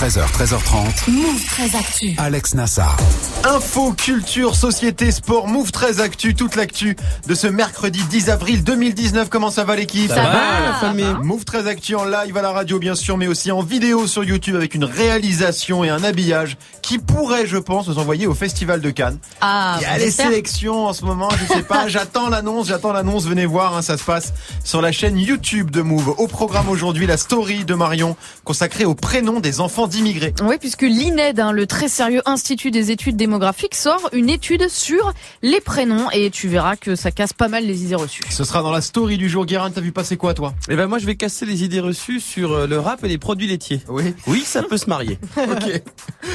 13h, 13h30. Move 13 Actu. Alex Nassar. Info, culture, société, sport, Move 13 Actu, toute l'actu de ce mercredi 10 avril 2019. Comment ça va l'équipe? Ça, va, la famille. Move 13 Actu en live à la radio bien sûr, mais aussi en vidéo sur YouTube avec une réalisation et un habillage qui pourrait, je pense, nous envoyer au Festival de Cannes. Ah, Il y a les sélections en ce moment, je sais pas, j'attends l'annonce, j'attends l'annonce, venez voir, hein, ça se passe sur la chaîne YouTube de Move. Au programme aujourd'hui, la story de Marion consacrée au prénom des enfants d'immigrés. Oui, puisque l'INED, hein, le très sérieux Institut des études démographiques, sort une étude sur les prénoms et tu verras que ça casse pas mal les idées reçues. Ce sera dans la story du jour. Guérin, t'as vu passer quoi toi? Eh ben moi je vais casser les idées reçues sur euh, le rap et les produits laitiers. Oui. Oui, ça peut se marier. ok.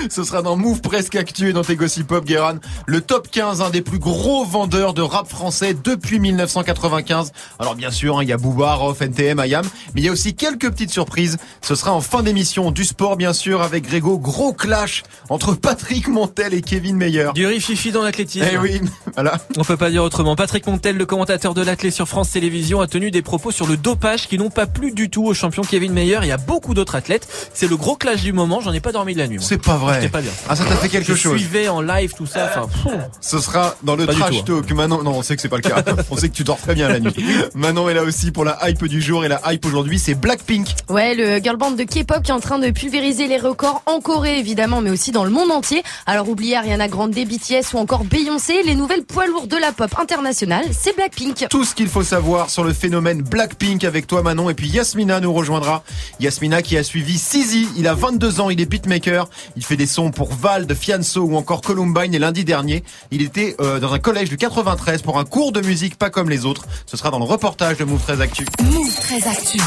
Ce sera dans Move Presque Actu et dans tes Gossip Pop, Guérin. Le top 15, un des plus gros vendeurs de rap français depuis 1995. Alors bien sûr, hein, il y a Booba, Rof, NTM, Ayam, mais il y a aussi quelques petites surprises. Ce sera en fin d'émission du sport, bien sûr, avec Grégo. Gros clash entre Patrick Montel et Kevin Meyer. Du rififi dans l'athlétisme. Eh oui, voilà. On peut pas dire autrement. Patrick Montel, le commentateur de l'athlé sur France Télévisions, a tenu des propos sur le dopage qui n'ont pas plu du tout au champion Kevin Meyer et à beaucoup d'autres athlètes. C'est le gros clash du moment. J'en ai pas dormi de la nuit. C'est pas vrai. C'était pas bien. Ah, ça t'a fait quelque Je chose. suivais en live tout ça. Enfin, pff. Ce sera dans le Pas trash tout, hein. talk. Manon, non, on sait que c'est pas le cas. on sait que tu dors très bien la nuit. Manon est là aussi pour la hype du jour et la hype aujourd'hui, c'est Blackpink. Ouais, le girl band de K-pop qui est en train de pulvériser les records en Corée évidemment, mais aussi dans le monde entier. Alors oubliez Ariana Grande, BTS ou encore Beyoncé, les nouvelles poids lourds de la pop internationale, c'est Blackpink. Tout ce qu'il faut savoir sur le phénomène Blackpink avec toi Manon et puis Yasmina nous rejoindra. Yasmina qui a suivi Sizi, il a 22 ans, il est beatmaker, il fait des sons pour Vald, Fianso ou encore Columbine et lundi dernier, il était euh, dans un collège du 93 pour un cours de musique pas comme les autres. Ce sera dans le reportage de Move 13 Actu. Move 13 Actu.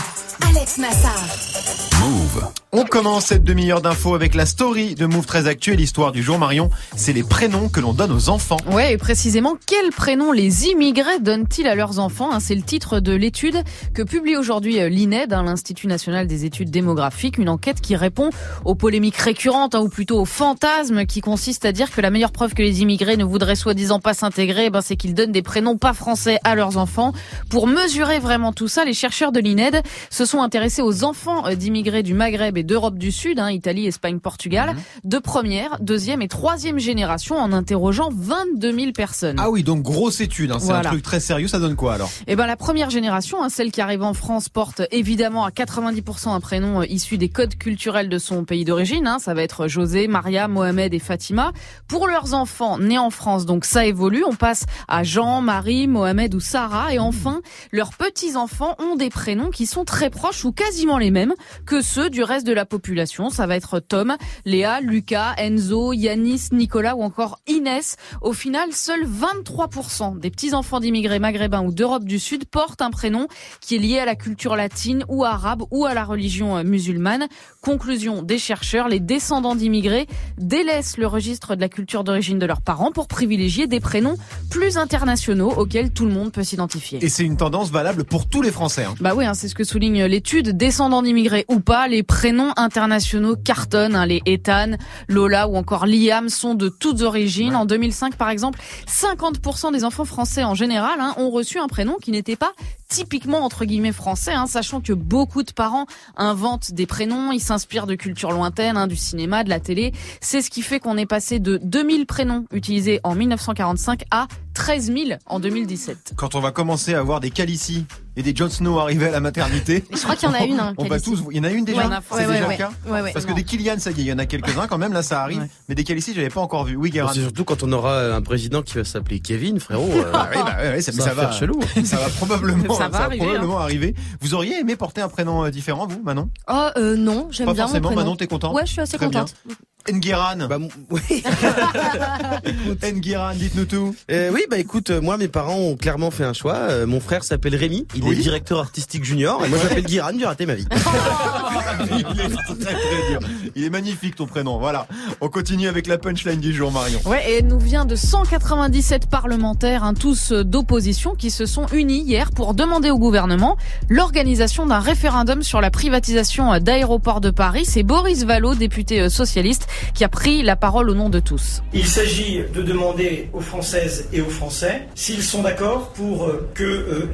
Alex Nassar. Move. On commence cette demi-heure d'infos avec la story de Move 13 Actu et l'histoire du jour Marion. C'est les prénoms que l'on donne aux enfants. Ouais, et précisément, quels prénoms les immigrés donnent-ils à leurs enfants hein? C'est le titre de l'étude que publie aujourd'hui euh, l'INED, hein, l'Institut national des études démographiques, une enquête qui répond aux polémiques récurrentes, hein, ou plutôt aux fantasmes qui consistent à dire que la meilleure preuve que les immigrés ne voudraient soi-disant pas s'intégrer, eh ben, c'est qu'ils donnent des prénoms pas français à leurs enfants. Pour mesurer vraiment tout ça, les chercheurs de l'INED se sont intéressés aux enfants euh, d'immigrés du Maghreb et d'Europe du Sud, hein, Italie, Espagne, Portugal, de première, deuxième et troisième génération en interrogeant 22 000 personnes. Ah oui, donc grosse étude, hein, c'est Voilà. un truc très sérieux, ça donne quoi alors? Eh ben la première génération, hein, celle qui arrive en France, porte évidemment à 90% un prénom euh, issu des codes culturels de son pays d'origine. ça va être José, Maria, Mohamed et Fatima. Pour leurs enfants nés en France, donc ça évolue. On passe à Jean, Marie, Mohamed ou Sarah. Et enfin, leurs petits-enfants ont des prénoms qui sont très proches ou quasiment les mêmes que ceux du reste de la population. Ça va être Tom, Léa, Lucas, Enzo, Yanis, Nicolas ou encore Inès. Au final, seuls 23% des petits-enfants d'immigrés maghrébins ou d'Europe du Sud portent un prénom qui est lié à la culture latine ou arabe ou à la religion euh, musulmane. Conclusion des chercheurs, les descendants d'immigrés délaissent le registre de la culture d'origine de leurs parents pour privilégier des prénoms plus internationaux auxquels tout le monde peut s'identifier. Et c'est une tendance valable pour tous les Français. hein. Bah oui, hein, c'est ce que souligne l'étude. Descendants d'immigrés ou pas, les prénoms internationaux cartonnent. hein. les Ethan, Lola ou encore Liam sont de toutes origines. En 2005, par exemple, 50% des enfants français en général hein, ont reçu un prénom qui n'était pas typiquement entre guillemets français, hein, sachant que beaucoup de parents inventent des prénoms, ils s'inspirent de cultures lointaines, hein, du cinéma, de la télé. C'est ce qui fait qu'on est passé de 2000 prénoms utilisés en 1945 à 13 000 en 2017. Quand on va commencer à voir des Calici et des Jon Snow arriver à la maternité, Je crois qu'il y en a une. Hein, on va tous. Il y en a une déjà. Ouais, c'est ouais, déjà ouais, le cas. ouais, ouais. Parce que des Kylian, ça y est, il y en a quelques-uns quand même. Là, ça arrive. Ouais. Mais des Calici, j'avais pas encore vu. Oui, Guérin. C'est surtout quand on aura un président qui va s'appeler Kevin, frérot. euh, Ah oui, bah ouais, ça, ça ça va va. faire chelou. Ça va probablement, Ça va arriver, hein. probablement arriver. Vous auriez aimé porter un prénom euh, différent, vous, Manon? Oh euh, non, j'aime Pas bien mon forcément. Manon, t'es content? Ouais, je suis assez contente. Ngueran. Bah, oui. Ngueran, dites-nous tout. Euh, oui, bah écoute, euh, moi mes parents ont clairement fait un choix. Euh, mon frère s'appelle Rémi, il Oui. est directeur artistique junior, et moi j'appelle Guiran du raté ma vie. Il est très très dur. Il est magnifique ton prénom. Voilà. On continue avec la punchline du jour, Marion. Ouais, et elle nous vient de 197 parlementaires, hein, tous euh, d'opposition, qui se sont unis hier pour demander au gouvernement l'organisation d'un référendum sur la privatisation euh, d'aéroports de Paris. C'est Boris Vallot, député euh, socialiste, qui a pris la parole au nom de tous. Il s'agit de demander aux Françaises et aux Français s'ils sont d'accord pour que euh,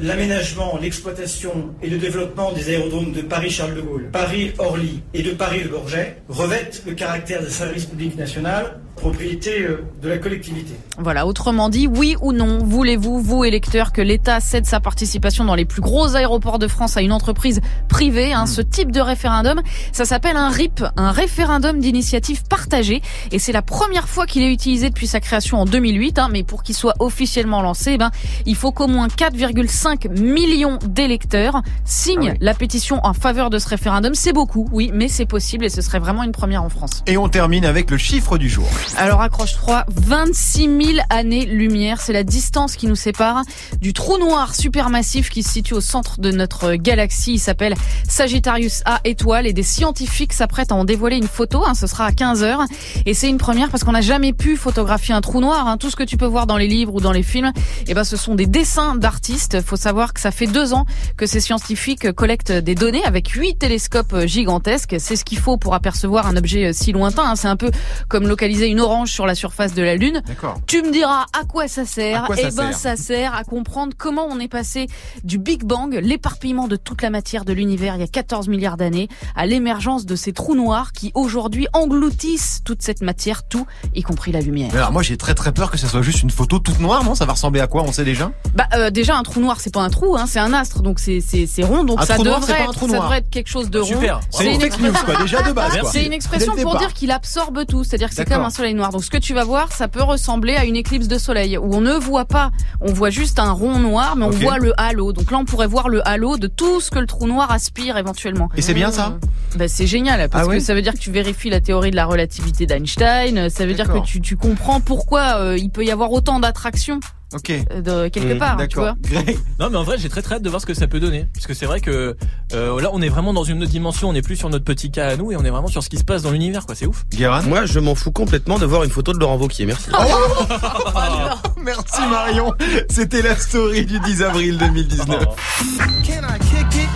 l'exploitation et le développement des aérodromes de Paris-Charles de Gaulle, Paris-Orly et de Paris-Le Bourget revêtent le caractère de service public national propriété euh, de la collectivité. Voilà, autrement dit, oui ou non, voulez-vous, vous électeurs, que l'État cède sa participation dans les plus gros aéroports de France à une entreprise privée hein, Ce type de référendum, ça s'appelle un RIP, un référendum d'initiative partagée, et c'est la première fois qu'il est utilisé depuis sa création en 2008. Hein, mais pour qu'il soit officiellement lancé, eh ben, il faut qu'au moins 4,5 millions d'électeurs signent Ah oui. la pétition en faveur de ce référendum. C'est beaucoup, oui, mais c'est possible et ce serait vraiment une première en France. Et on termine avec le chiffre du jour. Alors accroche-toi, 26 000 années-lumière, c'est la distance qui nous sépare du trou noir supermassif qui se situe au centre de notre galaxie. Il s'appelle Sagittarius A étoile et des scientifiques s'apprêtent à en dévoiler une photo. hein, ce sera à 15 heures et c'est une première parce qu'on n'a jamais pu photographier un trou noir. hein. Tout ce que tu peux voir dans les livres ou dans les films, eh ben ce sont des dessins d'artistes. Faut savoir que ça fait deux ans que ces scientifiques collectent des données avec huit télescopes gigantesques. C'est ce qu'il faut pour apercevoir un objet si lointain. hein. C'est un peu comme localiser une orange sur la surface de la Lune. D'accord. Tu me diras à quoi ça sert quoi ça Eh ben, sert ça sert à comprendre comment on est passé du Big Bang, l'éparpillement de toute la matière de l'univers il y a 14 milliards d'années, à l'émergence de ces trous noirs qui aujourd'hui engloutissent toute cette matière, tout, y compris la lumière. Mais Alors moi j'ai très très peur que ce soit juste une photo toute noire, non? Ça va ressembler à quoi? On sait déjà? Bah euh, déjà un trou noir c'est pas un trou, hein, c'est un astre, donc c'est c'est c'est rond, donc Un ça noir, devrait un être, trou ça noir. devrait être quelque chose de rond. Super. C'est une une fake news quoi, déjà de base quoi. C'est une expression pour dire qu'il absorbe tout, c'est-à-dire que c'est comme un soleil noir. Donc ce que tu vas voir, ça peut ressembler à une éclipse de soleil où on ne voit pas, on voit juste un rond noir, mais on voit le halo. Donc là, on pourrait voir le halo de tout ce que le trou noir aspire éventuellement. Et c'est bien ça Ben, c'est génial parce Ah ouais que ça veut dire que tu vérifies la théorie de la relativité d'Einstein. Ça veut dire que tu comprends pourquoi euh, il peut y avoir autant d'attractions Ok. euh, de quelque Mmh, part, tu D'accord. vois. Greg, Non mais en vrai j'ai très très hâte de voir ce que ça peut donner parce que c'est vrai que euh, là on est vraiment dans une autre dimension, on n'est plus sur notre petit cas à nous et on est vraiment sur ce qui se passe dans l'univers quoi, c'est ouf. Guérin Moi, je m'en fous complètement de voir une photo de Laurent Wauquiez. Merci. Merci Marion. C'était la story du 10 avril 2019. Can I kick it?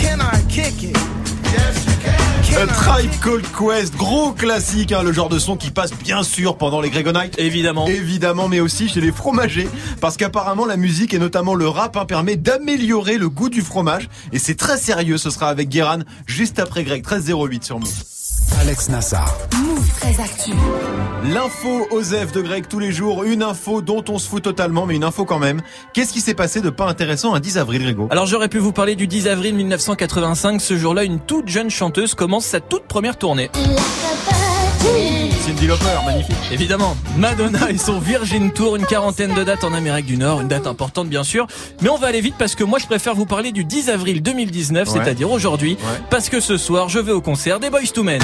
Can I kick it? A Tribe Called Quest, gros classique, hein, le genre de son qui passe bien sûr pendant les Gregonites. Évidemment. Évidemment, mais aussi chez les fromagers, parce qu'apparemment la musique et notamment le rap hein, permet d'améliorer le goût du fromage. Et c'est très sérieux, ce sera avec Guéran juste après Greg, 1308 sur Move. Alex Nassar. Move très actu. L'info Osef de Greg tous les jours, une info dont on se fout totalement, mais une info quand même. Qu'est-ce qui s'est passé de pas intéressant un 10 avril, Grégo? Alors j'aurais pu vous parler du 10 avril 1985. Ce jour-là, une toute jeune chanteuse commence sa toute première tournée. Cindy Lauper, magnifique. Évidemment, Madonna et son Virgin Tour, une quarantaine de dates en Amérique du Nord, une date importante bien sûr. Mais on va aller vite parce que moi je préfère vous parler du 10 avril 2019, Ouais. c'est-à-dire aujourd'hui, Ouais. parce que ce soir je vais au concert des Boys to Men.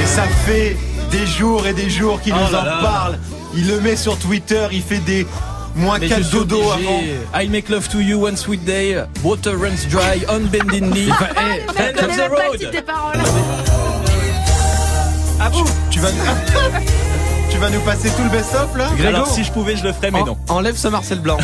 Et ça fait des jours et des jours qu'il Oh nous là en là. parle. Il le met sur Twitter, il fait des moins Mais je 4 suis dodo avant. I make love to you one sweet day, water runs dry, on bending knee, road. vous. Tu vas, tu vas nous passer tout le best-of là Alors si je pouvais je le ferais mais non. En- enlève ce Marcel Blanc.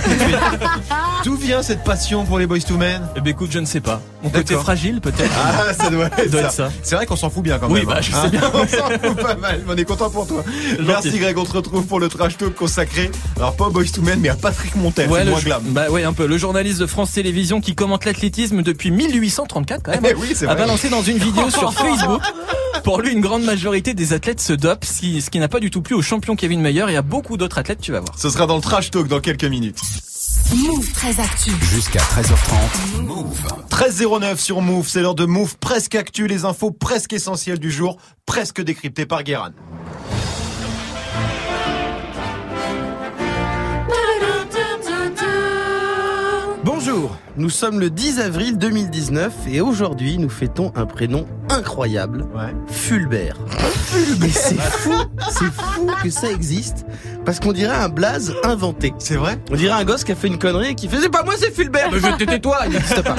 D'où vient cette passion pour les Boys to Men? Eh ben écoute, je ne sais pas. Mon côté fragile peut-être. Ah, ça doit être, doit ça. être ça. C'est vrai qu'on s'en fout bien quand Oui, même. bah, hein. je sais bien. on s'en fout pas mal. On est content pour toi. Merci Greg, on te retrouve pour le trash talk consacré. Alors pas aux Boys to Men, mais à Patrick Montel. Ouais, le, moins glam. bah ouais, un peu. Le journaliste de France Télévisions qui commente l'athlétisme depuis 1834 quand même. Eh oui, c'est a balancé dans une vidéo sur Facebook. Pour lui, une grande majorité des athlètes se dopent, ce qui, ce qui n'a pas du tout plu au champion Kevin Mayer et à beaucoup d'autres athlètes, tu vas voir. Ce sera dans le trash talk dans quelques minutes. Move très actu. Jusqu'à 13h30. Move. 13.09 sur Move, c'est l'heure de Move presque actu, les infos presque essentielles du jour, presque décryptées par Guéran. Bonjour, nous sommes le 10 avril 2019 et aujourd'hui nous fêtons un prénom incroyable, Ouais. Fulbert. Et c'est fou, c'est fou que ça existe parce qu'on dirait un blaze inventé. C'est vrai On dirait un gosse qui a fait une connerie et qui fait c'est pas moi c'est Fulbert mais je te tais-toi il n'existe pas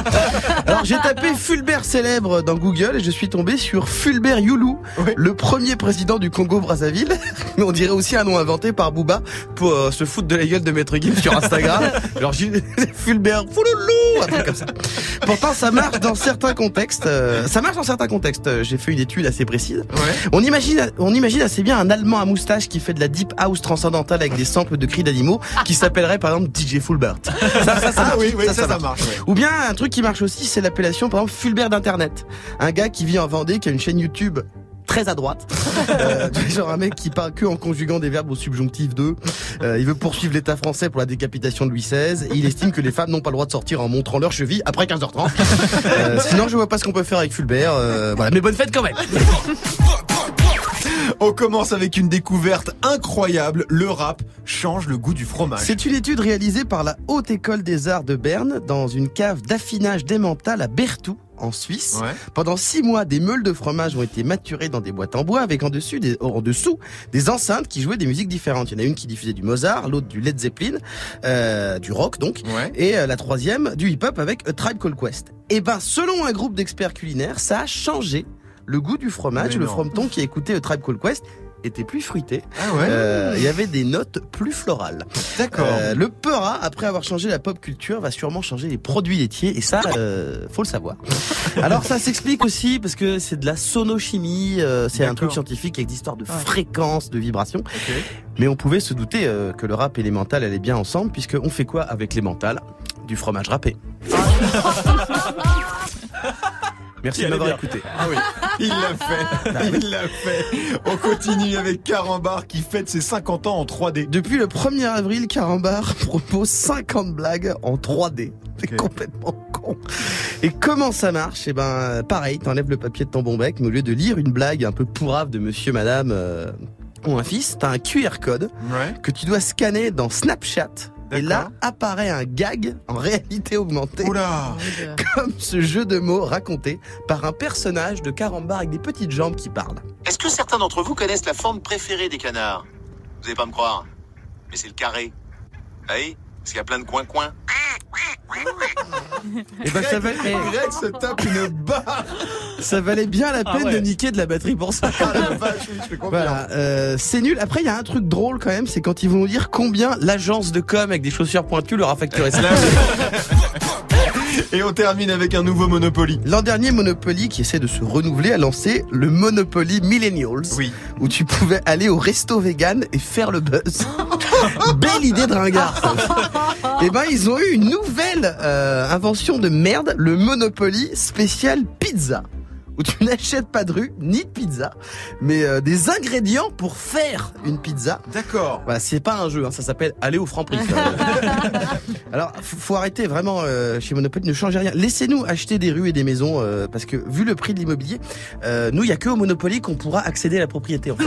alors j'ai tapé Fulbert célèbre dans Google et je suis tombé sur Fulbert Youlou Ouais. le premier président du Congo Brazzaville mais on dirait aussi un nom inventé par Booba pour euh, se foutre de la gueule de Maître Gims sur Instagram alors j'ai Fulbert Fouloulou un truc comme ça. Pourtant, ça marche dans certains contextes. euh, ça marche dans certains contextes. Euh, J'ai fait une étude assez précise. On imagine, on imagine assez bien un Allemand à moustache qui fait de la deep house transcendantale avec des samples de cris d'animaux, qui s'appellerait par exemple DJ Fulbert. Ça, ça, ça Ah marche. oui, oui, ça, ça marche, ouais. Ou bien un truc qui marche aussi, c'est l'appellation par exemple Fulbert d'internet. Un gars qui vit en Vendée, qui a une chaîne YouTube très à droite. Euh, genre un mec qui parle que en conjuguant des verbes au subjonctif de. Euh, il veut poursuivre l'État français pour la décapitation de Louis XVI. Et il estime que les femmes n'ont pas le droit de sortir en montrant leur cheville après 15h30. Euh, sinon, je vois pas ce qu'on peut faire avec Fulbert. Euh, voilà, mais bonne fête quand même. On commence avec une découverte incroyable. Le rap change le goût du fromage. C'est une étude réalisée par la Haute École des Arts de Berne dans une cave d'affinage d'emmental à Berthoud en Suisse. Ouais. Pendant six mois, des meules de fromage ont été maturées dans des boîtes en bois avec en, dessus des, en dessous des enceintes qui jouaient des musiques différentes. Il y en a une qui diffusait du Mozart, l'autre du Led Zeppelin, euh, du rock donc, Ouais. et euh, la troisième du hip-hop avec A Tribe Called Quest. Et ben, selon un groupe d'experts culinaires, ça a changé le goût du fromage. Mais Le non. frometon qui a écouté A Tribe Called Quest était plus fruité. Ah ouais. Euh, Il y avait des notes plus florales. D'accord. Euh, le Peura, après avoir changé la pop culture, va sûrement changer les produits laitiers et ça, euh, faut le savoir. Alors ça s'explique aussi parce que c'est de la sonochimie, euh, c'est un truc scientifique avec des histoires de fréquences, de vibrations. Mais on pouvait se douter euh, que le rap et les mentales allaient bien ensemble puisque on fait quoi avec les mentales Du fromage râpé. Merci de m'avoir écouté. Ah oui, il l'a fait. Il l'a fait. On continue avec Carambar qui fête ses 50 ans en 3D. Depuis le 1er avril, Carambar propose 50 blagues en 3D. C'est complètement con. Et comment ça marche? Eh ben, pareil, t'enlèves le papier de ton bon bec, mais au lieu de lire une blague un peu pourrave de monsieur, madame euh, ou un fils, t'as un QR code Ouais. que tu dois scanner dans Snapchat. Et là apparaît un gag en réalité augmentée, Oula. comme ce jeu de mots raconté par un personnage de Carambar avec des petites jambes qui parlent. Est-ce que certains d'entre vous connaissent la forme préférée des canards? Vous allez pas me croire, mais c'est le carré. Ah Oui, parce qu'il y a plein de coins-coins. Et ben ça, valait, eh, Greg se tape une barre. ça valait bien la Ah peine ouais. de niquer de la batterie pour ça. Ah la vache, oui, je fais confiance. Voilà, euh, c'est nul. Après, il y a un truc drôle quand même, c'est quand ils vont dire combien l'agence de com avec des chaussures pointues leur a facturé ça. Et on termine avec un nouveau Monopoly. L'an dernier, Monopoly, qui essaie de se renouveler, a lancé le Monopoly Millennials, Oui. où tu pouvais aller au resto vegan et faire le buzz. Belle idée de ringard. Eh ben, ils ont eu une nouvelle euh, invention de merde, le Monopoly spécial pizza. Où tu n'achètes pas de rue, ni de pizza, mais euh, des ingrédients pour faire une pizza. D'accord. Voilà, c'est pas un jeu, hein, ça s'appelle aller au franc prix. Alors, faut, faut arrêter vraiment euh, chez Monopoly, ne changez rien. Laissez-nous acheter des rues et des maisons euh, parce que vu le prix de l'immobilier, euh, nous il y a que au Monopoly qu'on pourra accéder à la propriété. En fait.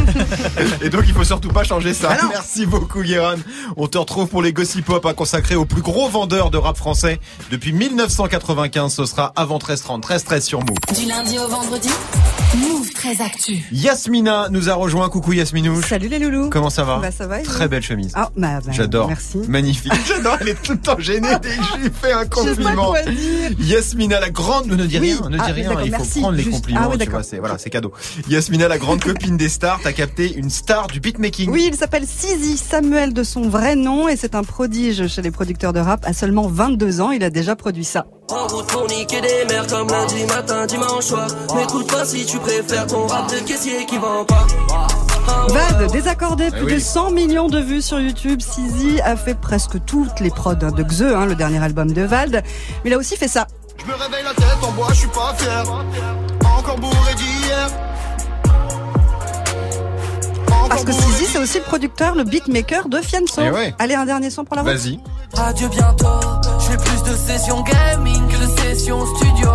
Et donc il faut surtout pas changer ça. Ah. Merci beaucoup Guéran. On te retrouve pour les Gossip Pop hein, consacrés aux plus gros vendeurs de rap français. Depuis 1995, ce sera avant 13h30, 13-13 sur Move. Du lundi au vendredi, Move très actu. Yasmina nous a rejoint. Coucou Yasminouche. Salut les loulous. Comment ça va Bah ça va. Très belle chemise. Ah bah, bah, J'adore. Merci. Magnifique. J'adore. Elle est tout le temps gênée dès que je lui fais un Je sais pas compliment. quoi dire. Yasmina la grande, ne dis Oui. rien, ne dis Ah, rien, il faut merci. prendre les Juste- compliments, Ah oui, tu vois, c'est voilà, c'est cadeau. Yasmina la grande copine des stars, t'as capté une star du beatmaking. Oui, il s'appelle Sizi Samuel de son vrai nom et c'est un prodige chez les producteurs de rap. À seulement 22 ans, il a déjà produit ça. En route pour niquer des mères comme lundi matin, dimanche soir. N'écoute pas si tu préfères ton rap de caissier qui vend pas. Ah désaccordé, plus oui. de 100 millions de vues sur YouTube. Sizi a fait presque toutes les prods hein, de Xe, hein, le dernier album de Vald. Mais il a aussi fait ça. Je me réveille la tête en bois, je suis pas fier. Encore bourré d'hier. Parce que Sizi, c'est aussi le producteur, le beatmaker de Fianso. Eh ouais. Allez, un dernier son pour la route. Vas-y. Adieu bientôt. Je fais plus de sessions gaming studio.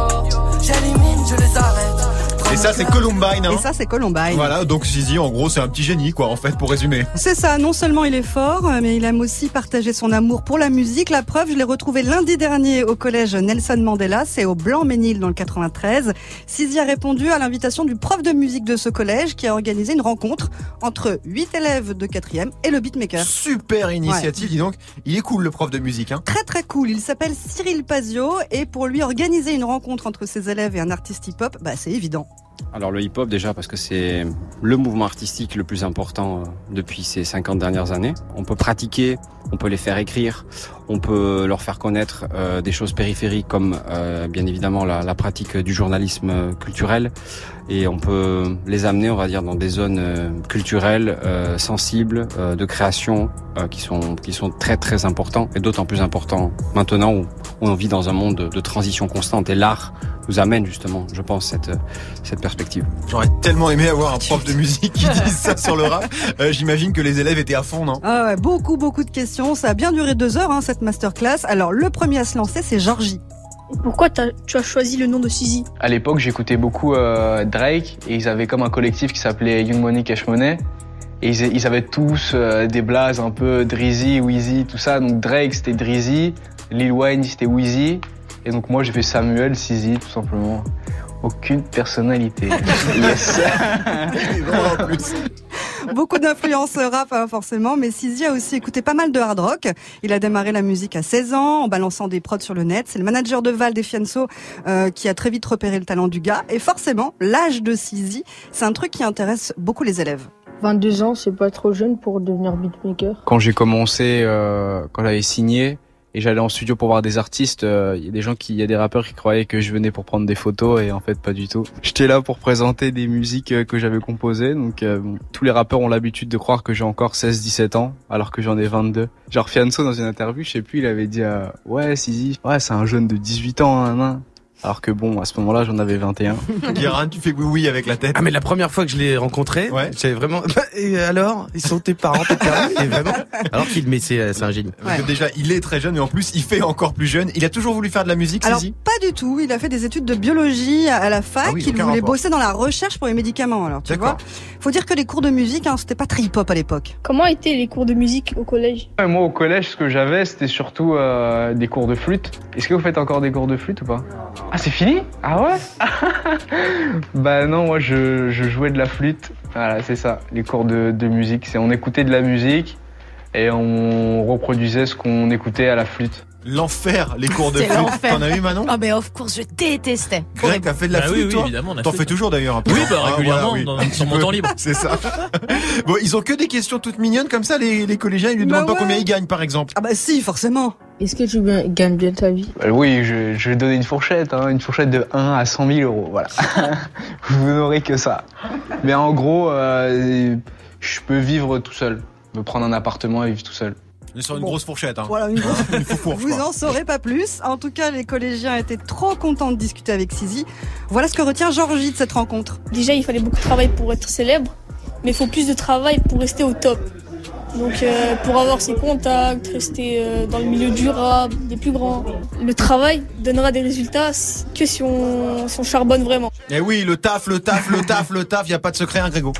J'élimine, je les arrête. Et ça c'est Columbine. Hein. Et ça, c'est Columbine. Voilà, donc Zizi, en gros, c'est un petit génie, quoi, en fait, pour résumer. C'est ça, non seulement il est fort, euh, mais il aime aussi partager son amour pour la musique. La preuve, je l'ai retrouvé lundi dernier au collège Nelson Mandela, c'est au Blanc-Ménil dans le 93. Sizi a répondu à l'invitation du prof de musique de ce collège qui a organisé une rencontre entre huit élèves de quatrième et le beatmaker. Super initiative, dis donc. Il est cool, le prof de musique, hein. Très très cool, il s'appelle Cyril Pazio et pour lui organiser une rencontre entre ses élèves et un artiste hip-hop, bah c'est évident. Alors le hip-hop déjà parce que c'est le mouvement artistique le plus important euh, depuis ces 50 dernières années. On peut pratiquer, on peut les faire écrire, on peut leur faire connaître euh, des choses périphériques comme euh, bien évidemment la, pratique du journalisme culturel et on peut les amener on va dire dans des zones culturelles sensibles de création qui sont qui sont très très importants et d'autant plus importants maintenant où on vit dans un monde de, de transition constante et l'art nous amène justement, je pense, cette, cette perspective. J'aurais tellement aimé avoir un prof de musique qui dise ça sur le rap. Euh, J'imagine que les élèves étaient à fond, non? Ah ouais, Beaucoup, beaucoup de questions. Ça a bien duré deux heures, hein, cette masterclass. Alors, le premier à se lancer, c'est Georgie. Pourquoi as, tu as choisi le nom de Sizi À l'époque, j'écoutais beaucoup euh, Drake et ils avaient comme un collectif qui s'appelait Young Money Cash Money. Et ils, ils avaient tous euh, des blazes un peu Drizzy, Wheezy, tout ça. Donc Drake, c'était Drizzy. Lil Wayne, c'était Wheezy. Et donc moi j'ai fait Samuel Sizi tout simplement. Aucune personnalité. yes. Beaucoup d'influence rap hein, forcément, mais Sizi a aussi écouté pas mal de hard rock. Il a démarré la musique à 16 ans en balançant des prods sur le net. C'est le manager de Val des Fianso euh, qui a très vite repéré le talent du gars. Et forcément, l'âge de Sizi, c'est un truc qui intéresse beaucoup les élèves. 22 ans, c'est pas trop jeune pour devenir beatmaker. Quand j'ai commencé, euh, quand j'avais signé, et j'allais en studio pour voir des artistes. Il euh, y a des gens qui, il y a des rappeurs qui croyaient que je venais pour prendre des photos et en fait pas du tout. J'étais là pour présenter des musiques euh, que j'avais composées. Donc euh, tous les rappeurs ont l'habitude de croire que j'ai encore 16-17 ans alors que j'en ai 22. Genre Fianso dans une interview, je sais plus, il avait dit ouais Sizi, ouais c'est un jeune de 18 ans, hein, hein. Alors que bon, à ce moment-là, j'en avais 21. Guérin, tu fais oui oui avec la tête. Ah mais la première fois que je l'ai rencontré, ouais. j'avais vraiment. Et alors, ils sont tes parents, tes parents et vraiment? Alors qu'il, mais c'est c'est un génie. Ouais. Déjà, il est très jeune et en plus, il fait encore plus jeune. Il a toujours voulu faire de la musique. Alors Sizi pas du tout. Il a fait des études de biologie à la fac. Ah oui, il voulait rapport. bosser dans la recherche pour les médicaments. Alors tu D'accord. vois, faut dire que les cours de musique, hein, c'était pas très hip-hop à l'époque. Comment étaient les cours de musique au collège? Ouais, Moi au collège, ce que j'avais, c'était surtout euh, des cours de flûte. Est-ce que vous faites encore des cours de flûte ou pas? Ah c'est fini? Ah ouais? Bah non, moi je, jouais de la flûte. Voilà, c'est ça, les cours de, de musique. C'est on écoutait de la musique et on reproduisait ce qu'on écoutait à la flûte. L'enfer, les cours de flûte. l'enfer. T'en as eu Manon Ah ben of course, je détestais. Greg, t'as fait de la Bah oui, flûte oui, toi évidemment, la T'en fais toujours d'ailleurs un peu. Oui, bah, Ah, régulièrement, voilà, oui. dans- mon temps libre. C'est ça. bon, ils ont que des questions toutes mignonnes comme ça, les, les collégiens. Ils lui Bah demandent pas ouais. combien ils gagnent, par exemple. Ah bah si, forcément. Est-ce que tu gagnes bien ta vie? Bah oui, je, je vais donner une fourchette, hein, une fourchette de 1 à 100 000 euros. Voilà. Vous n'aurez que ça. Mais en gros, euh, je peux vivre tout seul. Me prendre un appartement et vivre tout seul. On est sur une Bon. grosse fourchette. Hein. Voilà, une grosse- Une foufourche, Vous en saurez pas plus. En tout cas, les collégiens étaient trop contents de discuter avec Sizi. Voilà ce que retient Georgie de cette rencontre. Déjà, il fallait beaucoup de travail pour être célèbre, mais il faut plus de travail pour rester au top. Donc, euh, pour avoir ses contacts, rester euh, dans le milieu du rap, des plus grands. Le travail donnera des résultats que si on, si on charbonne vraiment. Eh oui, le taf, le taf, le taf, le taf. Y a pas de secret, hein, Grégo.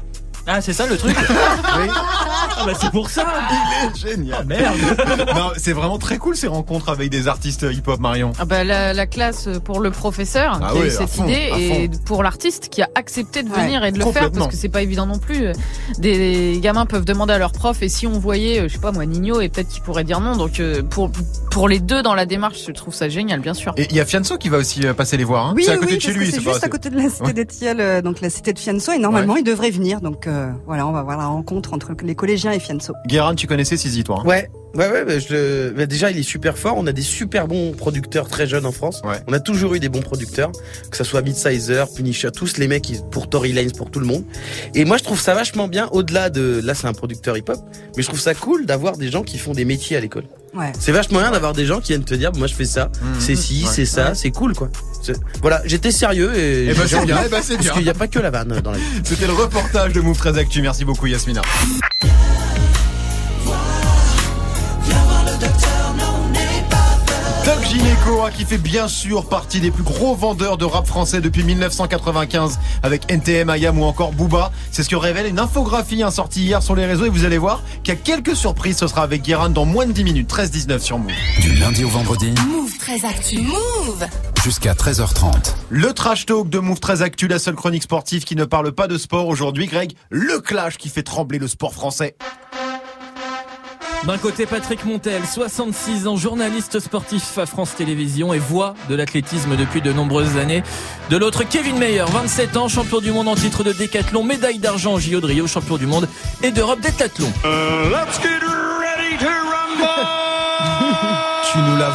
Ah, c'est ça le truc Oui. Ah bah c'est pour ça Il est génial. Merde Non, c'est vraiment très cool ces rencontres avec des artistes hip-hop, Marion. Ah bah, la, la classe pour le professeur Ah qui a eu cette fond, idée et fond. pour l'artiste qui a accepté de venir Ouais, et de le faire parce que c'est pas évident non plus. Des gamins peuvent demander à leur prof et si on voyait, euh, je sais pas moi, Nino et peut-être qu'il pourrait dire non. Donc euh, pour pour les deux dans la démarche, je trouve ça génial, bien sûr. Et il y a Fianso qui va aussi euh, passer les voir. Hein. Oui, c'est à oui, côté oui, de chez lui. c'est pas- juste à côté de la cité Ouais. donc la cité de Fianso, et normalement il devrait venir. Donc euh, voilà, on va voir la rencontre entre les collégiens et Fianso. Guérin, tu connaissais Sizi, toi. hein Ouais, ouais, ouais. bah, je bah, déjà, il est super fort. On a des super bons producteurs très jeunes en France. Ouais. On a toujours eu des bons producteurs, que ça soit Midsizer, Punisher, tous les mecs pour Tory Lanez, pour tout le monde. Et moi, je trouve ça vachement bien. Au-delà de, là, c'est un producteur hip-hop, mais je trouve ça cool d'avoir des gens qui font des métiers à l'école. Ouais. C'est vachement bien d'avoir des gens qui viennent te dire, moi, je fais ça, Mhm. c'est ci, Ouais. c'est ça, c'est cool, quoi. Voilà, j'étais sérieux et. Eh ben, j'ai c'est bien, eh ben, c'est Parce bien. qu'il n'y a pas que la vanne dans la vie. C'était le reportage de Move 13 Actu. Merci beaucoup, Yasmina. Gineco, hein, qui fait bien sûr partie des plus gros vendeurs de rap français depuis 1995 avec NTM, IAM ou encore Booba. C'est ce que révèle une infographie hein, sortie hier sur les réseaux et vous allez voir qu'il y a quelques surprises. Ce sera avec Guérin dans moins de 10 minutes, 13-19 sur Move. Du lundi au vendredi Move très actu. Move jusqu'à 13h30. Le trash talk de Move 13 Actu, la seule chronique sportive qui ne parle pas de sport aujourd'hui. Greg, le clash qui fait trembler le sport français. D'un côté, Patrick Montel, 66 ans, journaliste sportif à France Télévisions et voix de l'athlétisme depuis de nombreuses années. De l'autre, Kevin Meyer, 27 ans, champion du monde en titre de décathlon, médaille d'argent au JO de Rio, champion du monde et d'Europe to rumble. Tu nous l'as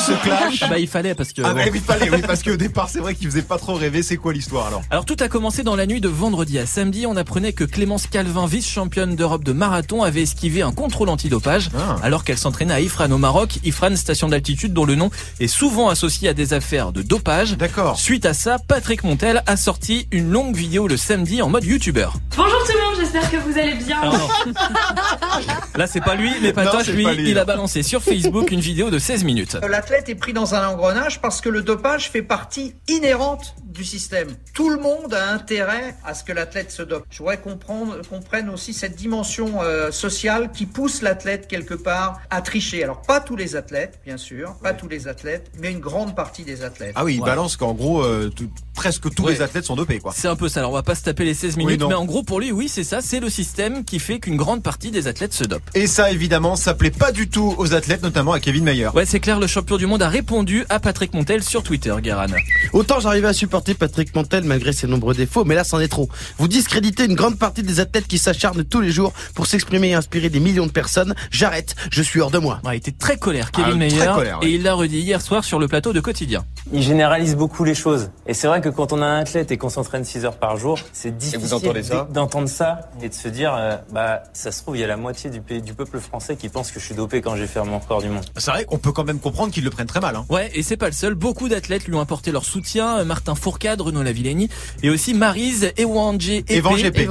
ce clash. Ah bah il fallait parce que... Ah bon. bah, il fallait, oui, parce qu'au départ, c'est vrai qu'il faisait pas trop rêver. C'est quoi l'histoire alors? Alors tout a commencé dans la nuit de vendredi à samedi. On apprenait que Clémence Calvin, vice-championne d'Europe de marathon, avait esquivé un contrôle antidopage Ah. alors qu'elle s'entraînait à Ifran au Maroc. Ifran, station d'altitude dont le nom est souvent associé à des affaires de dopage. D'accord. Suite à ça, Patrick Montel a sorti une longue vidéo le samedi en mode youtubeur. Bonjour tout le monde, j'espère que vous allez bien. Alors non. Là c'est pas lui, mais Patoche lui, pas lui, il a balancé sur Facebook une vidéo de 16 minutes. L'athlète est pris dans un engrenage parce que le dopage fait partie inhérente du système. Tout le monde a intérêt à ce que l'athlète se dope. Je voudrais comprendre, qu'on prenne aussi cette dimension euh, sociale qui pousse l'athlète quelque part à tricher. Alors pas tous les athlètes, bien sûr, pas tous les athlètes, mais une grande partie des athlètes. Ah oui, il Ouais. balance qu'en gros, euh, tout- presque tous Ouais. les athlètes sont dopés, quoi. C'est un peu ça. Alors on va pas se taper les 16 minutes, mais en gros pour lui, oui c'est ça, c'est le système qui fait qu'une grande partie des athlètes se dopent. Et ça, évidemment, ça plaît pas du tout aux athlètes, notamment à Kevin Mayer. Ouais, c'est clair, le champion du monde a répondu à Patrick Montel sur Twitter, Guéran. Autant j'arrivais à supporter Patrick Montel malgré ses nombreux défauts, mais là c'en est trop. Vous discréditez une grande partie des athlètes qui s'acharnent tous les jours pour s'exprimer et inspirer des millions de personnes. J'arrête, je suis hors de moi. Ouais, il était très colère, Kevin Ah, très Meyer, colère, ouais. et il l'a redit hier soir sur le plateau de Quotidien. Il généralise beaucoup les choses. Et c'est vrai que quand on a un athlète et qu'on s'entraîne 6 heures par jour, c'est difficile entendez ça d'entendre ça et de se dire, euh, bah, ça se trouve, il y a la moitié du, pays, du peuple français qui pense que je suis dopé quand j'ai fait mon record du monde. C'est vrai qu'on peut quand même comprendre qu'ils le prennent très mal. Hein. Ouais, et c'est pas le seul. Beaucoup d'athlètes lui ont apporté leur soutien. euh, Martin Fourcade, Renaud Lavillenie, et aussi Marise Evan Gépé,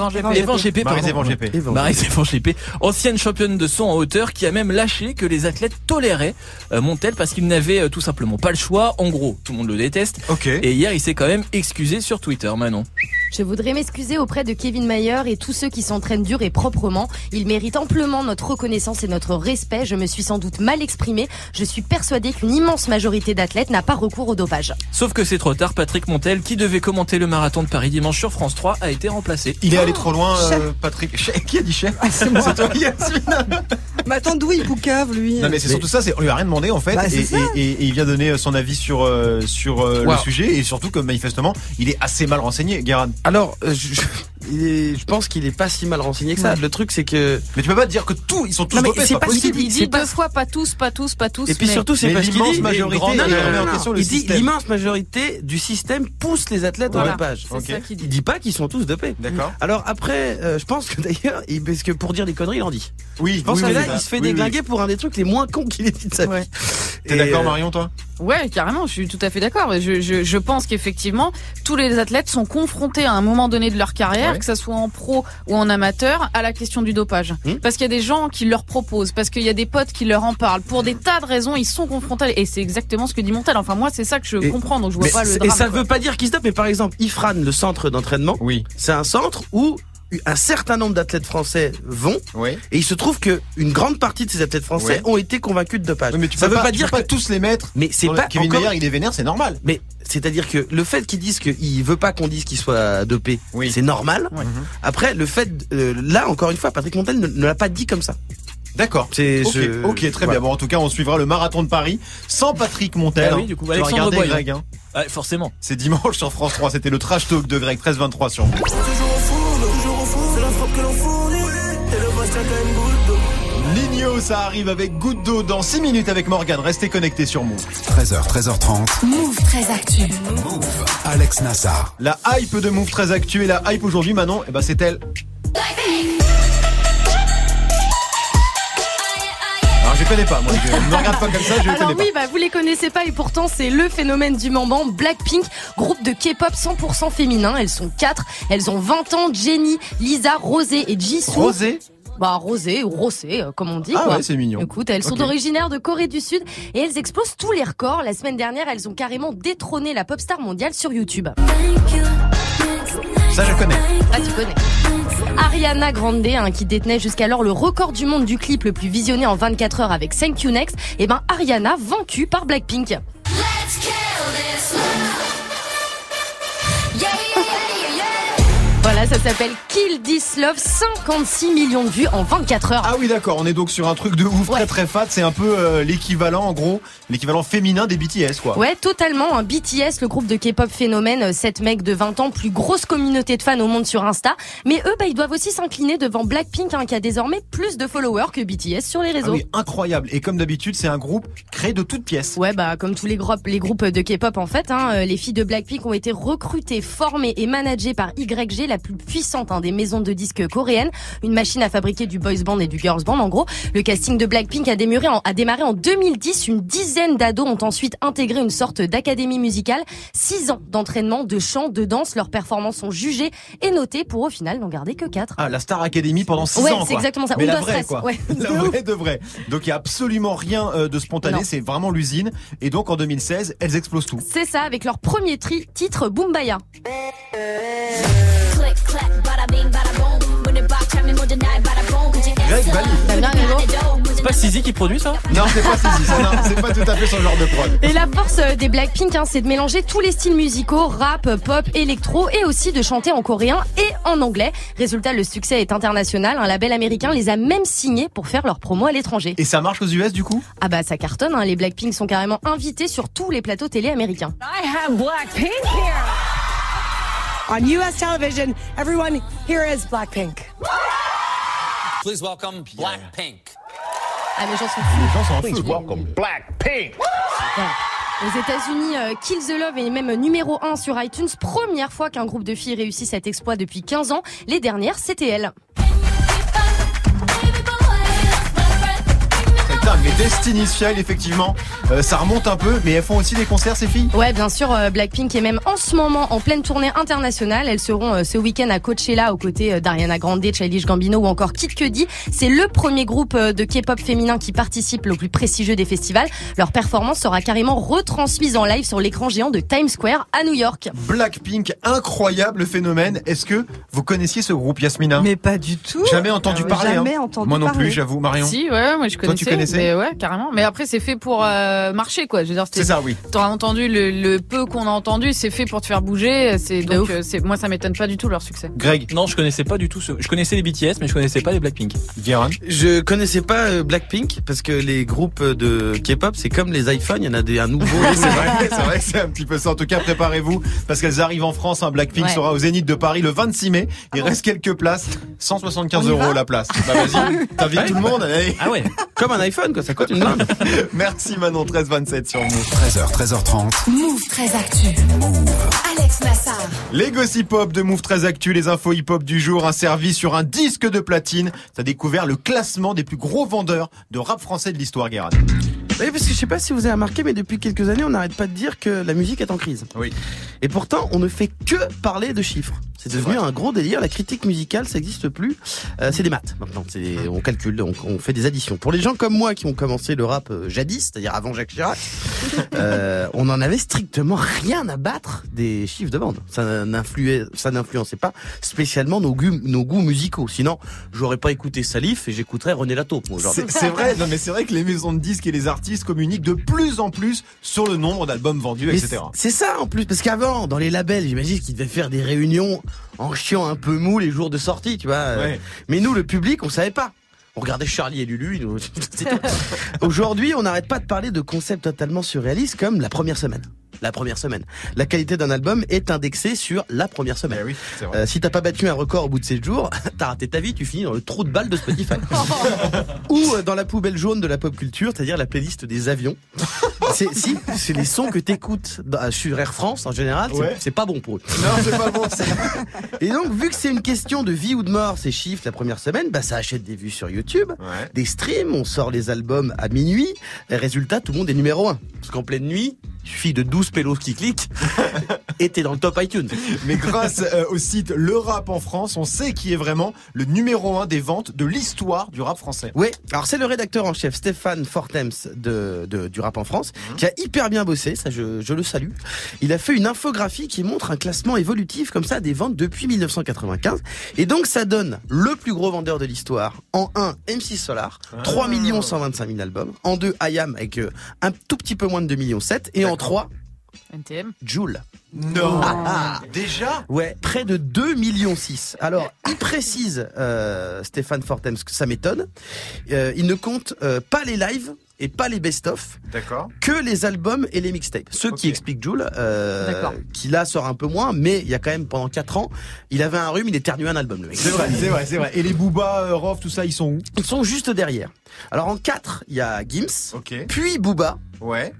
ancienne championne de saut en hauteur, qui a même lâché que les athlètes toléraient euh, Montel parce qu'il n'avait euh, tout simplement pas le choix. En gros, tout le monde le déteste. Ok. Et hier, il s'est quand même excusé sur Twitter, Manon. Je voudrais m'excuser auprès de Kevin Mayer et tous ceux qui s'entraînent dur et proprement. Ils méritent amplement notre reconnaissance et notre respect. Je me suis sans doute mal exprimé. Je suis persuadée qu'une immense majorité d'athlètes n'a pas recours au dopage. Sauf que c'est trop tard, Patrick Montel, qui devait commenter le marathon de Paris dimanche sur France 3, a été remplacé. Il est allé trop loin, euh, Patrick. Chef. Qui a dit chef? C'est moi. toi, Yasmine. Mais attends, d'où il boucave, lui? Non mais c'est surtout ça, on lui a rien demandé en fait, Bah, et, ça. et- et- et il vient donner son avis sur euh, sur euh, le sujet et surtout que manifestement il est assez mal renseigné, Guérin. Alors, euh, je- il est- je pense qu'il est pas si mal renseigné que ça. Le truc c'est que... Mais tu peux pas dire que tout, ils sont tous dopés, c'est pas pas ce qu'il possible. dit. Il dit deux fois pas tous, pas tous, pas tous. Et puis mais- surtout, c'est parce qu'il l'immense dit... majorité, Non, non, il non, il dit l'immense majorité du système pousse les athlètes Voilà. au dopage. C'est Ok. ça qu'il dit. Il dit pas qu'ils sont tous dopés. D'accord. Alors après, euh, je pense que d'ailleurs, il- parce que pour dire des conneries, il en dit. Oui, Je pense oui, que là, il se fait déglinguer pour un des trucs les moins cons qu'il ait dit de sa vie. T'es d'accord euh, Marion toi? Ouais, carrément, je suis tout à fait d'accord. Je, je, je pense qu'effectivement, tous les athlètes sont confrontés à un moment donné de leur carrière. Que ça soit en pro ou en amateur, à la question du dopage. Hmm. Parce qu'il y a des gens qui leur proposent, parce qu'il y a des potes qui leur en parlent. Pour des tas de raisons, ils sont confrontés. Et c'est exactement ce que dit Montel. Enfin, moi, c'est ça que je Et- comprends, donc je vois pas le drame. et ça quoi. veut pas dire qu'ils se dopent, mais par exemple, Ifran, le centre d'entraînement, Oui. c'est un centre où un certain nombre d'athlètes français vont, Oui. et il se trouve que une grande partie de ces athlètes français ont été convaincus de dopage. Oui, mais tu ça peux veut pas, dire pas que tous les mettre. mais c'est le- pas Kevin encore- Mayer, il est vénère, c'est normal. Mais c'est-à-dire que le fait qu'ils disent qu'il veut pas qu'on dise qu'il soit dopé, Oui. c'est normal. Mhm. Après, le fait, euh, là encore une fois, Patrick Montel ne, ne l'a pas dit comme ça. D'accord. C'est Ok, je- ok, très bien. Bon, en tout cas, on suivra le marathon de Paris sans Patrick Montel. Ah oui, hein. du coup, Alexandre regarder, Boyan. Greg. hein. Ouais, forcément. C'est dimanche sur France 3. C'était le trash talk de Greg 13-23 sur. Toujours au fond, toujours au fond, c'est la frappe que l'on fournit. Et le Ligno, ça arrive avec goutte d'eau dans 6 minutes avec Morgan. Restez connectés sur Move. 13h, 13h30. Move très actu. Move. Alex Nassar. La hype de Move très actuelle, la hype aujourd'hui, Manon, eh ben c'est elle. Alors je connais pas, moi. Je ne me regarde pas comme ça, je Alors connais oui, bah vous les connaissez pas et pourtant c'est le phénomène du moment. Blackpink, groupe de K-pop 100% féminin. Elles sont quatre. Elles ont 20 ans. Jennie, Lisa, Rosé et Jisoo. pas. Rosé? Bah Rosé ou Rosé, euh, comme on dit. Ah quoi. ouais, c'est mignon. Écoute, elles sont originaires de Corée du Sud et elles explosent tous les records. La semaine dernière, elles ont carrément détrôné la pop star mondiale sur YouTube. Ça, je connais. Ah, tu connais. Ariana Grande, hein, qui détenait jusqu'alors le record du monde du clip le plus visionné en 24 heures avec Thank You Next, et ben Ariana vaincue par Blackpink. Voilà, ça s'appelle Kill This Love, 56 millions de vues en 24 heures. Ah oui, d'accord, on est donc sur un truc de ouf très très fat. C'est un peu euh, l'équivalent, en gros, l'équivalent féminin des BTS, quoi. Ouais, totalement. Un BTS, le groupe de K-pop phénomène, 7 mecs de 20 ans, plus grosse communauté de fans au monde sur Insta. Mais eux, bah, ils doivent aussi s'incliner devant Blackpink, hein, qui a désormais plus de followers que BTS sur les Ah réseaux. oui, incroyable. Et comme d'habitude, c'est un groupe créé de toutes pièces. Ouais, bah comme tous les groupes, les groupes de K-pop en fait, hein, euh, les filles de Blackpink ont été recrutées, formées et managées par YG, la plus puissante hein, des maisons de disques coréennes, une machine à fabriquer du boys band et du girls band en gros. Le casting de Blackpink a démarré en, a démarré en 2010. Une dizaine d'ados ont ensuite intégré une sorte d'académie musicale. Six ans d'entraînement, de chant, de danse. Leurs performances sont jugées et notées pour au final n'en garder que quatre. Ah, la Star Academy pendant 6 Ouais, ans. c'est quoi. exactement ça. Mais la vraie, Stress, quoi. ouais. La vraie de vraie. Donc il y a absolument rien euh, de spontané. C'est vraiment l'usine. Et donc en 2016, elles explosent tout. C'est ça, avec leur premier tri- titre Boombaya. Greg C'est pas Sizi qui produit ça Non, c'est pas Sizi. C'est pas tout à fait son genre de prod. Et la force euh, des Blackpink, hein, c'est de mélanger tous les styles musicaux, rap, pop, électro, et aussi de chanter en coréen et en anglais. Résultat, le succès est international. Un label américain les a même signés pour faire leur promo à l'étranger. Et ça marche aux US du coup? Ah bah ça cartonne, hein. les Blackpink sont carrément invités sur tous les plateaux télé américains. I have Blackpink here. On US television, everyone here is Blackpink. Please welcome Blackpink. Ah mais j'en suis fou. Les gens sont Please welcome Blackpink. Aux États-Unis, euh, Kill the Love est même numéro 1 sur iTunes. Première fois qu'un groupe de filles réussit cet exploit depuis 15 ans. Les dernières, c'était elles. Mais Destiny Child, effectivement, euh, ça remonte un peu. Mais elles font aussi des concerts, ces filles? Ouais, bien sûr, euh, Blackpink est même en ce moment en pleine tournée internationale. Elles seront euh, ce week-end à Coachella aux côtés d'Ariana Grande, Childish Gambino ou encore Kid Cudi. C'est le premier groupe de K-pop féminin qui participe au plus prestigieux des festivals. Leur performance sera carrément retransmise en live sur l'écran géant de Times Square à New York. Blackpink, incroyable phénomène. Est-ce que vous connaissiez ce groupe, Yasmina? Mais pas du tout. Jamais entendu parler. Jamais hein. entendu Moi non parler. plus, j'avoue, Marion. Si, ouais, moi je Toi, connaissais. tu connaissais mais ouais, carrément. Mais après, c'est fait pour euh, marcher, quoi. Je veux dire, C'est ça, oui. T'auras entendu le, le peu qu'on a entendu, c'est fait pour te faire bouger. C'est donc, euh, c'est moi, ça m'étonne pas du tout leur succès. Greg, Non, je connaissais pas du tout ce. Je connaissais les BTS, mais je connaissais pas les Blackpink. Guérin. Je connaissais pas euh, Blackpink parce que les groupes de K-pop c'est comme les iPhones, il y en a des un nouveau. c'est vrai, c'est vrai c'est un petit peu ça. En tout cas, préparez-vous parce qu'elles arrivent en France. Un Blackpink Ouais. sera au Zénith de Paris le 26 mai. Il reste quelques places, 175 On y euros la place. Bah vas-y, t'invites tout le monde. allez. Ah ouais. comme un iPhone quoi, ça coûte une blinde. Merci Manon 1327 sur Move. 13h, 13h30. Move très actu. Alex Nassar. Les gossip hop de Move très Actu, les infos hip hop du jour, un service sur un disque de platine. T'as découvert le classement des plus gros vendeurs de rap français de l'histoire, Guérin. Oui, parce que je sais pas si vous avez remarqué, mais depuis quelques années, on n'arrête pas de dire que la musique est en crise. Oui. Et pourtant, on ne fait que parler de chiffres. C'est devenu un gros délire. La critique musicale, ça n'existe plus. Euh, c'est des maths maintenant. C'est, on calcule, on, on fait des additions. Pour les gens comme moi qui ont commencé le rap euh, jadis, c'est-à-dire avant Jacques Chirac, euh, on en avait strictement rien à battre des chiffres de vente. Ça n'influait, ça n'influençait pas spécialement nos goûts, nos goûts musicaux. Sinon, j'aurais pas écouté Salif et j'écouterais René moi, aujourd'hui. C'est c'est vrai, non mais c'est vrai que les maisons de disques et les artistes communiquent de plus en plus sur le nombre d'albums vendus, Mais etc. C'est ça en plus, parce qu'avant, dans les labels, j'imagine qu'ils devaient faire des réunions en chiant un peu mou les jours de sortie, tu vois. euh, Ouais. Mais nous, le public, on savait pas. On regardait Charlie et Lulu. nous-. Aujourd'hui, on n'arrête pas de parler de concepts totalement surréalistes comme la première semaine. La première semaine. La qualité d'un album est indexée sur la première semaine. Eh oui, vrai. Euh, si t'as pas battu un record au bout de 7 jours, t'as raté ta vie, tu finis dans le trou de balle de Spotify. Ou euh, dans la poubelle jaune de la pop culture, c'est-à-dire la playlist des avions. C'est si, c'est les sons que t'écoutes dans- sur Air France en général, c'est- Ouais. c'est pas bon pour eux. Non, c'est pas bon. c'est- Et donc, vu que c'est une question de vie ou de mort, ces chiffres la première semaine, bah ça achète des vues sur YouTube, Ouais. des streams, on sort les albums à minuit. Et résultat, tout le monde est numéro un. Parce qu'en pleine nuit, il suffit de 12 pélos qui cliquent t'es dans le top iTunes. Mais grâce euh, au site Le Rap en France, on sait qui est vraiment le numéro un des ventes de l'histoire du rap français. Oui, alors c'est le rédacteur en chef Stéphane Fortems de, de- du rap en France qui a hyper bien bossé, ça je, je le salue. Il a fait une infographie qui montre un classement évolutif comme ça des ventes depuis 1995 et donc ça donne le plus gros vendeur de l'histoire en 1 M6 Solar, 3 millions 125 000 albums, en 2 IAM avec euh, un tout petit peu moins de 2 millions 7 et en 3 NTM. Joule. Non. Ah, ah. Déjà Ouais, près de 2 millions 6. Alors, il précise, euh, Stéphane Fortem, que ça m'étonne, euh, il ne compte euh, pas les lives et pas les best-of, D'accord. que les albums et les mixtapes. Ce qui explique Jules, euh, D'accord. qui là sort un peu moins, mais il y a quand même pendant 4 ans, il avait un rhume, il éternuait un album, le mec. C'est vrai, c'est vrai, c'est vrai. Et les Booba, euh, Rof, tout ça, ils sont où? Ils sont juste derrière. Alors en 4, il y a Gims, Ok. puis Booba, Ouais.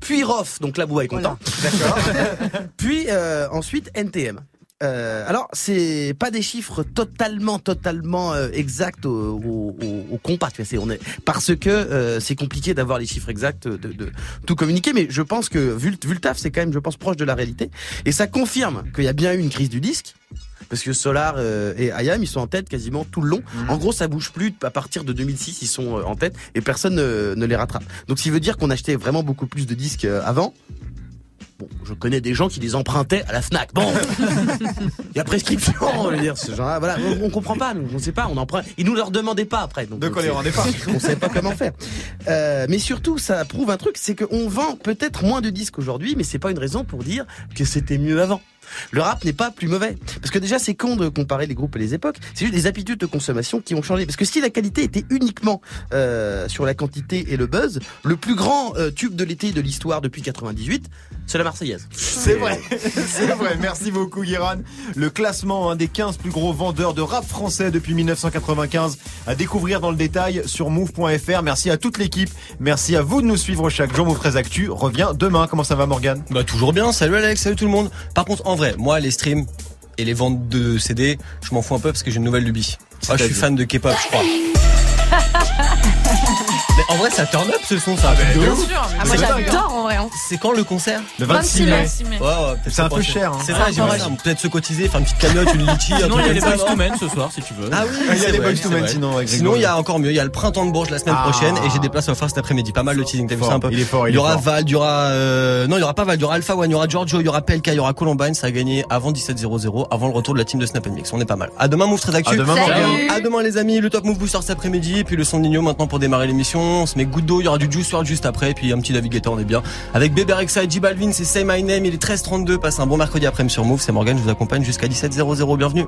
Puis Rof, donc là Booba est content. D'accord. Puis euh, ensuite NTM. Euh, alors c'est pas des chiffres totalement totalement euh, exacts au, au, au- compas, on est parce que euh, c'est compliqué d'avoir les chiffres exacts de, de tout communiquer, mais je pense que vu, vu le taf, c'est quand même je pense proche de la réalité et ça confirme qu'il y a bien eu une crise du disque. Parce que Solar euh, et Ayam, ils sont en tête quasiment tout le long. En gros, ça bouge plus. À partir de 2006, ils sont euh, en tête et personne ne, ne les rattrape. Donc, ce qui veut dire qu'on achetait vraiment beaucoup plus de disques euh, avant. Bon, je connais des gens qui les empruntaient à la Fnac. Bon, il y a prescription, je veux dire, ce genre voilà, on, on comprend pas, nous, on sait pas, on emprunte. Ils nous leur demandaient pas après. Donc, Donc on les rendait pas. on savait pas comment faire. Euh, mais surtout, ça prouve un truc, c'est qu'on vend peut-être moins de disques aujourd'hui, mais c'est pas une raison pour dire que c'était mieux avant. Le rap n'est pas plus mauvais. Parce que déjà, c'est con de comparer les groupes et les époques. C'est juste les habitudes de consommation qui ont changé. Parce que si la qualité était uniquement euh, sur la quantité et le buzz, le plus grand euh, tube de l'été de l'histoire depuis 98, c'est la Marseillaise. C'est vrai, c'est vrai. Merci beaucoup, Guéran. Le classement un des 15 plus gros vendeurs de rap français depuis 1995 à découvrir dans le détail sur move.fr. Merci à toute l'équipe. Merci à vous de nous suivre chaque jour. Move 13 Actu revient demain. Comment ça va, Morgan Bah toujours bien, salut Alex, salut tout le monde. Par contre, en vrai, moi les streams et les ventes de CD, je m'en fous un peu parce que j'ai une nouvelle lubie. Moi je suis fan de K-pop, je crois. Mais en vrai, ça turn up ce son, ça. ben, de de ouf. ouf. Ah, moi hein. j'adore en vrai. hein. C'est quand le concert Le 26 mai. 26 mai. Ouais, ouais, peut-être C'est un peu cher, hein. C'est vrai, Ah, bien. Peut-être se cotiser, faire une petite cagnotte, une litchi. un Sinon, truc il y a les comme Boys ça, to non Men ce soir, si tu veux. Ah oui, Il y a les vrai, Boys to c'est Men, vrai. sinon, avec Sinon, il y a encore mieux. Il y a le printemps de Bourges la semaine Ah. prochaine et j'ai des places offertes cet après-midi. Pas mal le teasing. T'as vu Fort. ça un peu Il est fort, il est y aura fort. Val, il y aura euh... non, il y aura pas Val, il y aura Alpha One, il y aura Giorgio, il y aura PLK, il y aura Columbine. Ça a gagné avant 17-0-0, avant le retour de la team de Snap Mix. On est pas mal. À demain, Move très actu. À demain, Salut. Morgan. À demain les amis, le Top Move Booster cet après-midi, puis le son de Nino maintenant pour démarrer l'émission. On se met goutte d'eau, il y aura du Juice WRLD juste après, puis un petit Guetta, on est bien. Avec Bébé Rexa et J Balvin, c'est Say My Name, il est 13h32, passe un bon mercredi après-midi sur Move, c'est Morgan, je vous accompagne jusqu'à 17h00, bienvenue.